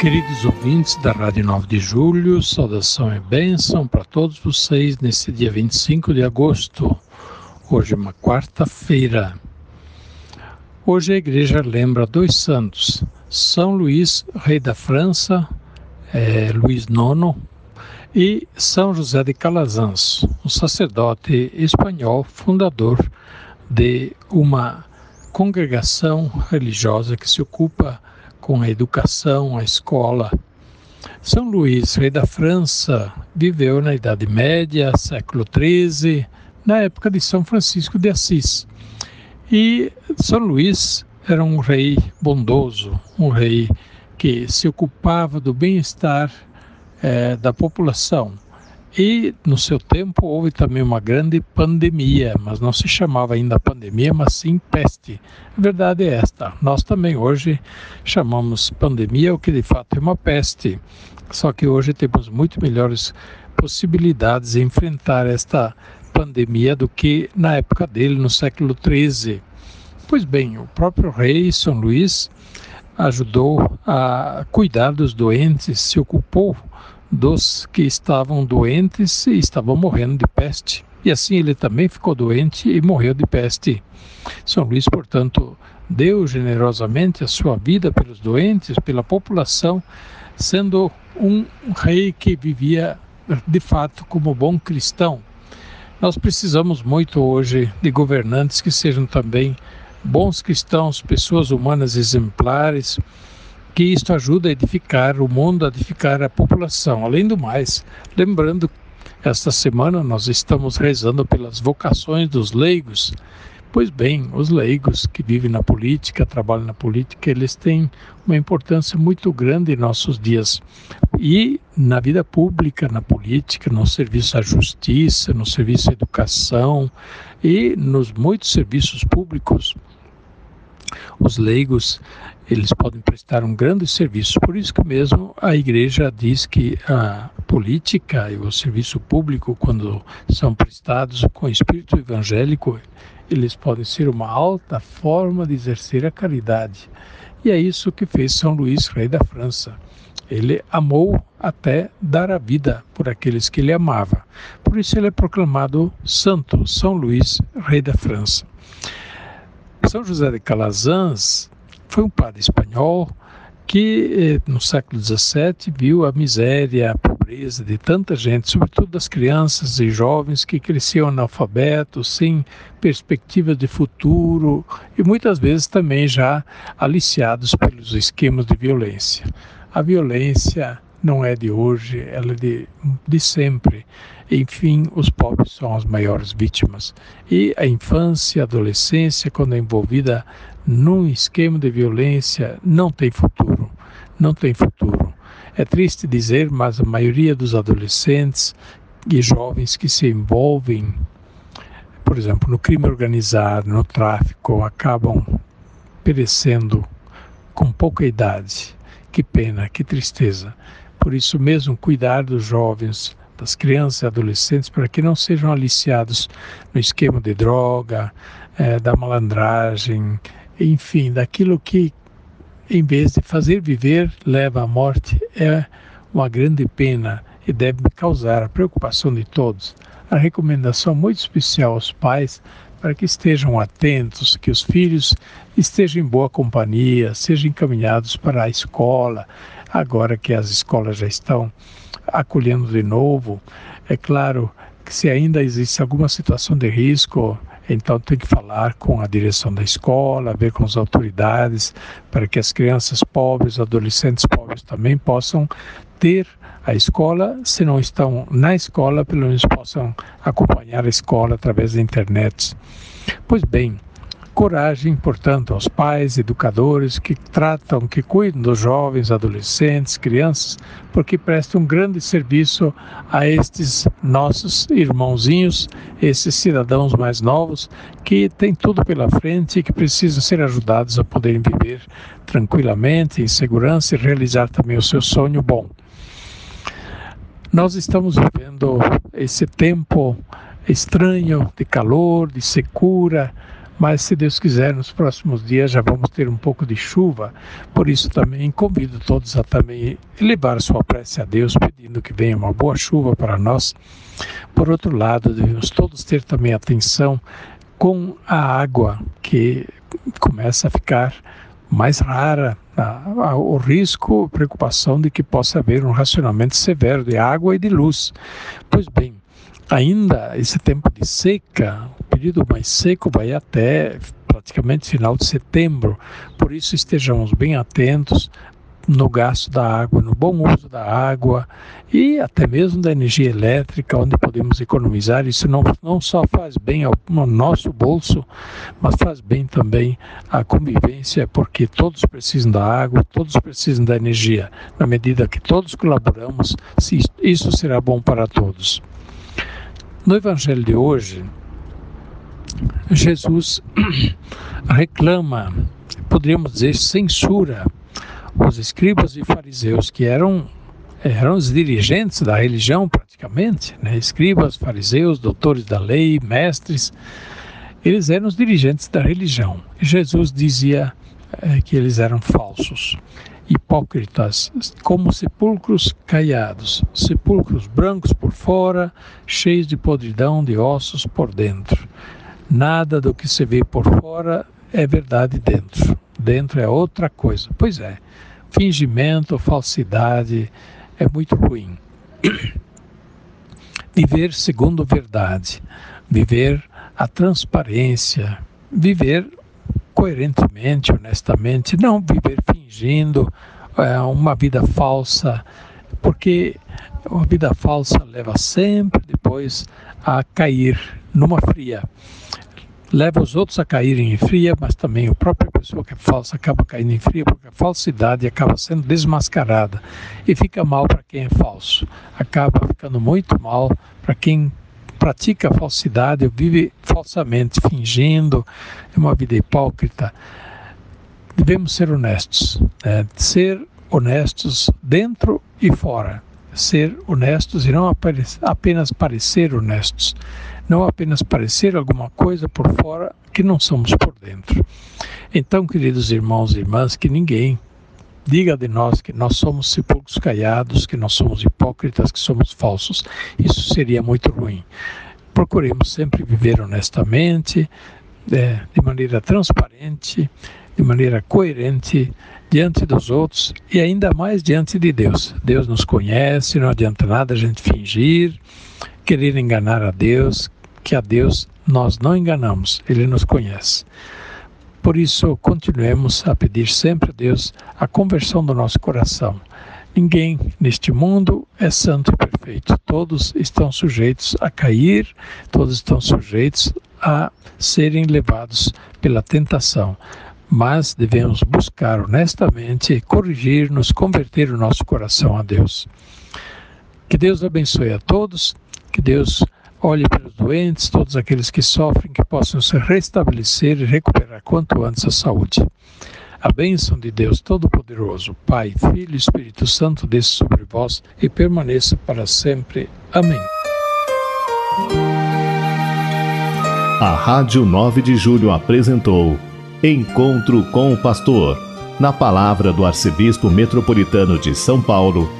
Queridos ouvintes da Rádio 9 de Julho, saudação e bênção para todos vocês nesse dia 25 de agosto. Hoje é uma quarta-feira. Hoje a igreja lembra dois santos: São Luís, rei da França, é, Luís IX, e São José de Calazans, um sacerdote espanhol fundador de uma congregação religiosa que se ocupa com a educação, a escola. São Luís, rei da França, viveu na Idade Média, século XIII, na época de São Francisco de Assis. E São Luís era um rei bondoso, um rei que se ocupava do bem-estar eh, da população e no seu tempo houve também uma grande pandemia, mas não se chamava ainda pandemia, mas sim peste. A verdade é esta: nós também hoje chamamos pandemia o que de fato é uma peste. Só que hoje temos muito melhores possibilidades de enfrentar esta pandemia do que na época dele, no século XIII. Pois bem, o próprio rei São Luís ajudou a cuidar dos doentes, se ocupou dos que estavam doentes e estavam morrendo de peste. E assim ele também ficou doente e morreu de peste. São Luís, portanto, deu generosamente a sua vida pelos doentes, pela população, sendo um rei que vivia de fato como bom cristão. Nós precisamos muito hoje de governantes que sejam também bons cristãos, pessoas humanas exemplares que isto ajuda a edificar o mundo, a edificar a população. Além do mais, lembrando, esta semana nós estamos rezando pelas vocações dos leigos. Pois bem, os leigos que vivem na política, trabalham na política, eles têm uma importância muito grande em nossos dias. E na vida pública, na política, no serviço à justiça, no serviço à educação e nos muitos serviços públicos, os leigos eles podem prestar um grande serviço. Por isso que mesmo a igreja diz que a política e o serviço público, quando são prestados com espírito evangélico, eles podem ser uma alta forma de exercer a caridade. E é isso que fez São Luís, rei da França. Ele amou até dar a vida por aqueles que ele amava. Por isso ele é proclamado santo, São Luís, rei da França. São José de Calazans foi um padre espanhol que eh, no século XVII viu a miséria, a pobreza de tanta gente, sobretudo das crianças e jovens que cresciam analfabetos, sem perspectiva de futuro e muitas vezes também já aliciados pelos esquemas de violência. A violência não é de hoje, ela é de, de sempre. Enfim, os pobres são as maiores vítimas. E a infância, a adolescência, quando é envolvida num esquema de violência, não tem futuro. Não tem futuro. É triste dizer, mas a maioria dos adolescentes e jovens que se envolvem, por exemplo, no crime organizado, no tráfico, acabam perecendo com pouca idade. Que pena, que tristeza. Por isso mesmo, cuidar dos jovens, das crianças e adolescentes, para que não sejam aliciados no esquema de droga, é, da malandragem, enfim, daquilo que, em vez de fazer viver, leva à morte, é uma grande pena e deve causar a preocupação de todos. A recomendação muito especial aos pais para que estejam atentos, que os filhos estejam em boa companhia, sejam encaminhados para a escola, agora que as escolas já estão acolhendo de novo. É claro que se ainda existe alguma situação de risco, então tem que falar com a direção da escola, ver com as autoridades, para que as crianças pobres, adolescentes pobres também possam ter a escola, se não estão na escola, pelo menos possam acompanhar a escola através da internet. Pois bem, coragem, portanto, aos pais, educadores que tratam, que cuidam dos jovens, adolescentes, crianças, porque prestam um grande serviço a estes nossos irmãozinhos, esses cidadãos mais novos que têm tudo pela frente e que precisam ser ajudados a poderem viver tranquilamente, em segurança e realizar também o seu sonho bom. Nós estamos vivendo esse tempo estranho de calor, de secura, mas se Deus quiser, nos próximos dias já vamos ter um pouco de chuva. Por isso também convido todos a também elevar sua prece a Deus, pedindo que venha uma boa chuva para nós. Por outro lado, devemos todos ter também atenção com a água que começa a ficar mais rara, o risco, preocupação de que possa haver um racionamento severo de água e de luz. Pois bem, ainda esse tempo de seca, período mais seco vai até praticamente final de setembro, por isso estejamos bem atentos no gasto da água, no bom uso da água e até mesmo da energia elétrica, onde podemos economizar. Isso não, não só faz bem ao, ao nosso bolso, mas faz bem também à convivência, porque todos precisam da água, todos precisam da energia. Na medida que todos colaboramos, isso será bom para todos. No Evangelho de hoje, Jesus reclama, poderíamos dizer, censura os escribas e fariseus, que eram, eram os dirigentes da religião praticamente, né? escribas, fariseus, doutores da lei, mestres, eles eram os dirigentes da religião. Jesus dizia é, que eles eram falsos hipócritas, como sepulcros caiados, sepulcros brancos por fora, cheios de podridão de ossos por dentro. Nada do que se vê por fora é verdade dentro. Dentro é outra coisa. Pois é, fingimento, falsidade é muito ruim. Viver segundo verdade, viver a transparência, viver coerentemente, honestamente, não viver fingindo é, uma vida falsa, porque uma vida falsa leva sempre depois a cair numa fria. Leva os outros a caírem em fria, mas também a própria pessoa que é falsa acaba caindo em fria, porque a falsidade acaba sendo desmascarada e fica mal para quem é falso. Acaba ficando muito mal para quem pratica a falsidade, vive falsamente, fingindo, é uma vida hipócrita. Devemos ser honestos, né? ser honestos dentro e fora, ser honestos e não apenas parecer honestos, não apenas parecer alguma coisa por fora que não somos por dentro. Então, queridos irmãos e irmãs, que ninguém diga de nós que nós somos sepulcros caiados, que nós somos hipócritas, que somos falsos. Isso seria muito ruim. Procuremos sempre viver honestamente, é, de maneira transparente, de maneira coerente diante dos outros e ainda mais diante de Deus. Deus nos conhece, não adianta nada a gente fingir, querer enganar a Deus, que a Deus nós não enganamos, Ele nos conhece. Por isso, continuemos a pedir sempre a Deus a conversão do nosso coração. Ninguém neste mundo é santo e perfeito. Todos estão sujeitos a cair, todos estão sujeitos a serem levados pela tentação. Mas devemos buscar honestamente corrigir-nos, converter o nosso coração a Deus. Que Deus abençoe a todos, que Deus Olhe pelos doentes, todos aqueles que sofrem, que possam se restabelecer e recuperar quanto antes a saúde. A bênção de Deus Todo-Poderoso, Pai, Filho e Espírito Santo, desça sobre vós e permaneça para sempre. Amém. A Rádio 9 de Julho apresentou Encontro com o Pastor, na palavra do Arcebispo Metropolitano de São Paulo